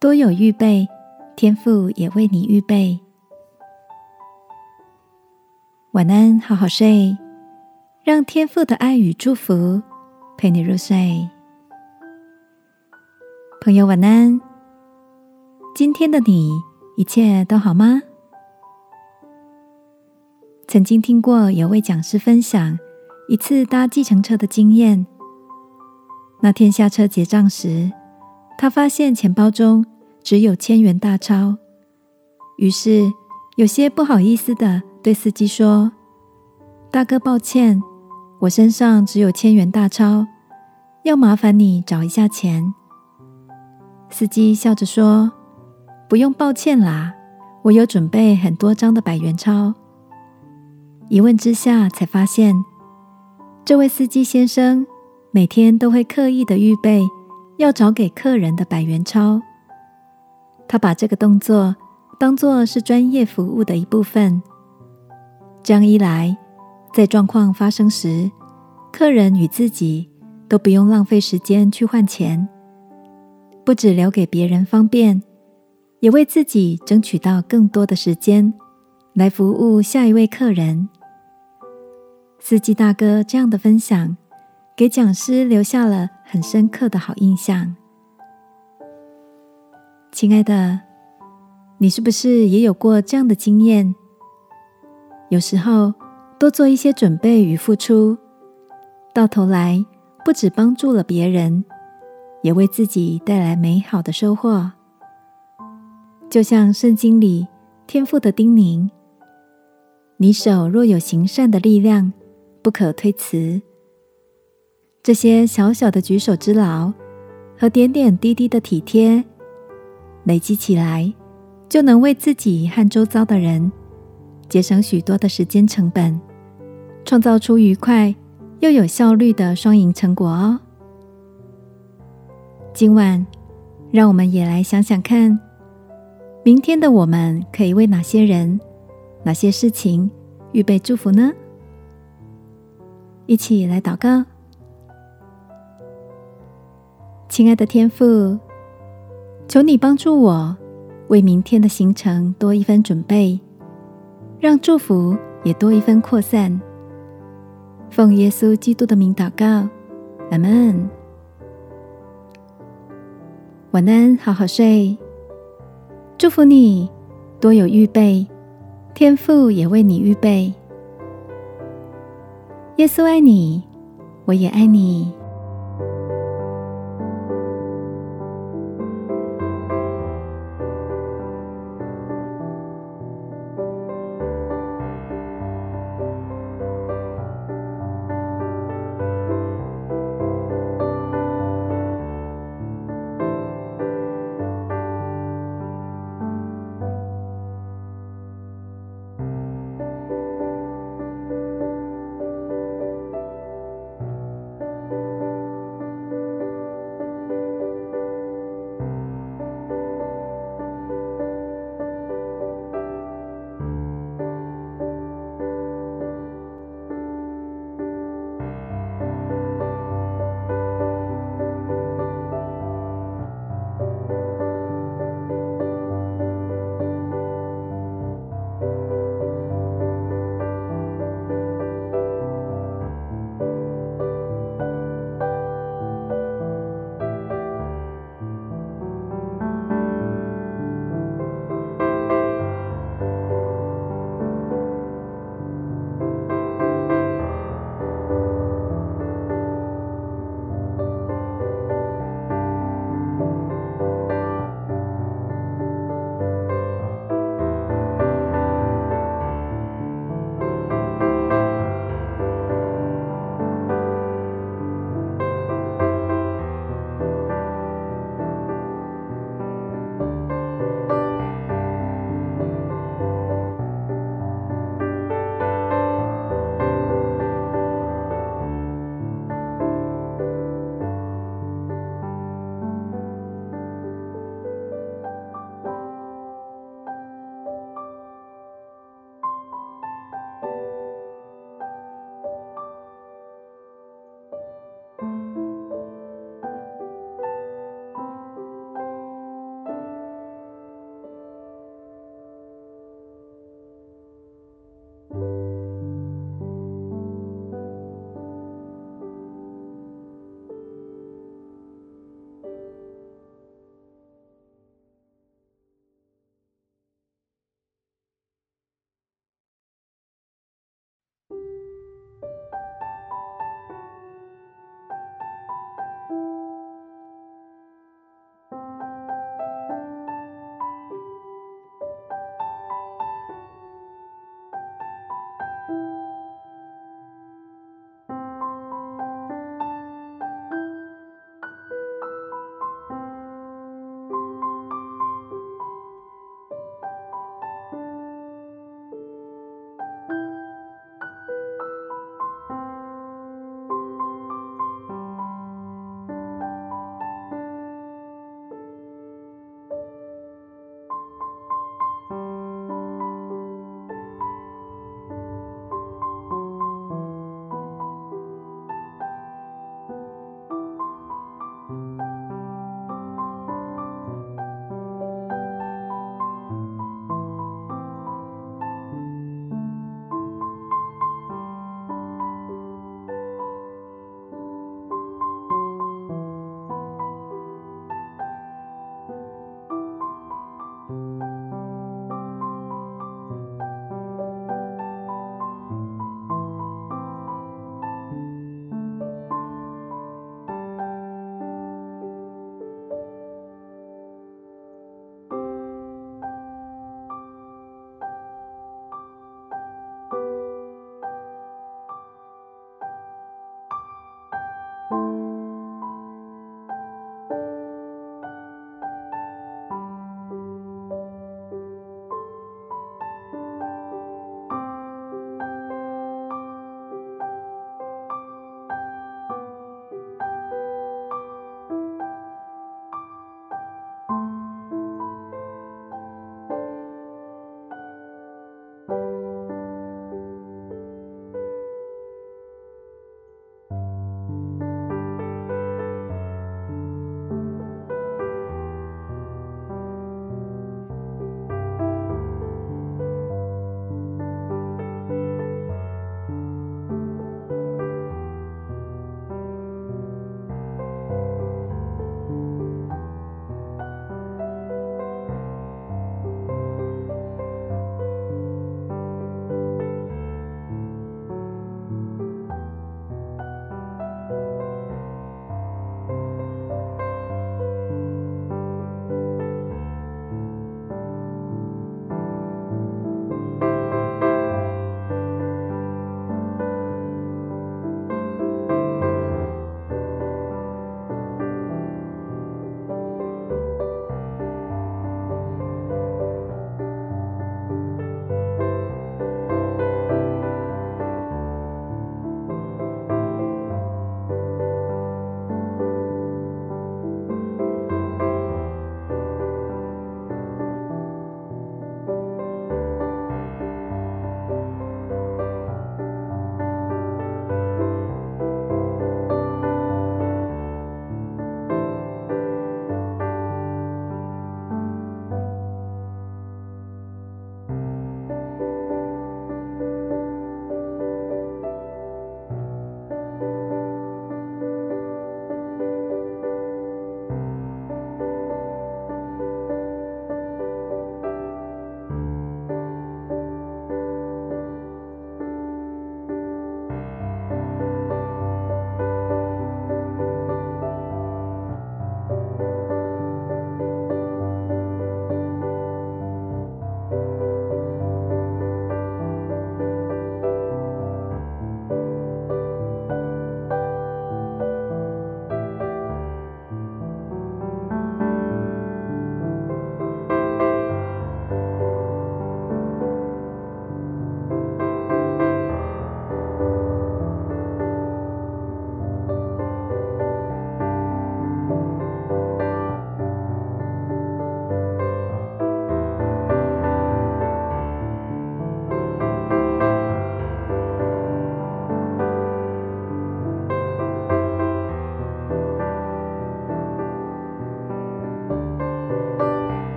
多有预备，天父也为你预备。晚安，好好睡，让天父的爱与祝福陪你入睡。朋友，晚安。今天的你一切都好吗？曾经听过有位讲师分享一次搭计程车的经验。那天下车结账时，他发现钱包中只有千元大钞，于是有些不好意思的对司机说：“大哥，抱歉，我身上只有千元大钞，要麻烦你找一下钱。”司机笑着说：“不用抱歉啦，我有准备很多张的百元钞。”一问之下，才发现这位司机先生每天都会刻意的预备要找给客人的百元钞。他把这个动作当做是专业服务的一部分。这样一来，在状况发生时，客人与自己都不用浪费时间去换钱，不止留给别人方便，也为自己争取到更多的时间来服务下一位客人。司机大哥这样的分享，给讲师留下了很深刻的好印象。亲爱的，你是不是也有过这样的经验？有时候多做一些准备与付出，到头来不止帮助了别人，也为自己带来美好的收获。就像圣经里天父的叮咛：“你手若有行善的力量。”不可推辞，这些小小的举手之劳和点点滴滴的体贴，累积起来，就能为自己和周遭的人节省许多的时间成本，创造出愉快又有效率的双赢成果哦。今晚，让我们也来想想看，明天的我们可以为哪些人、哪些事情预备祝福呢？一起来祷告，亲爱的天父，求你帮助我为明天的行程多一分准备，让祝福也多一分扩散。奉耶稣基督的名祷告，阿门。晚安，好好睡。祝福你多有预备，天父也为你预备。耶稣爱你，我也爱你。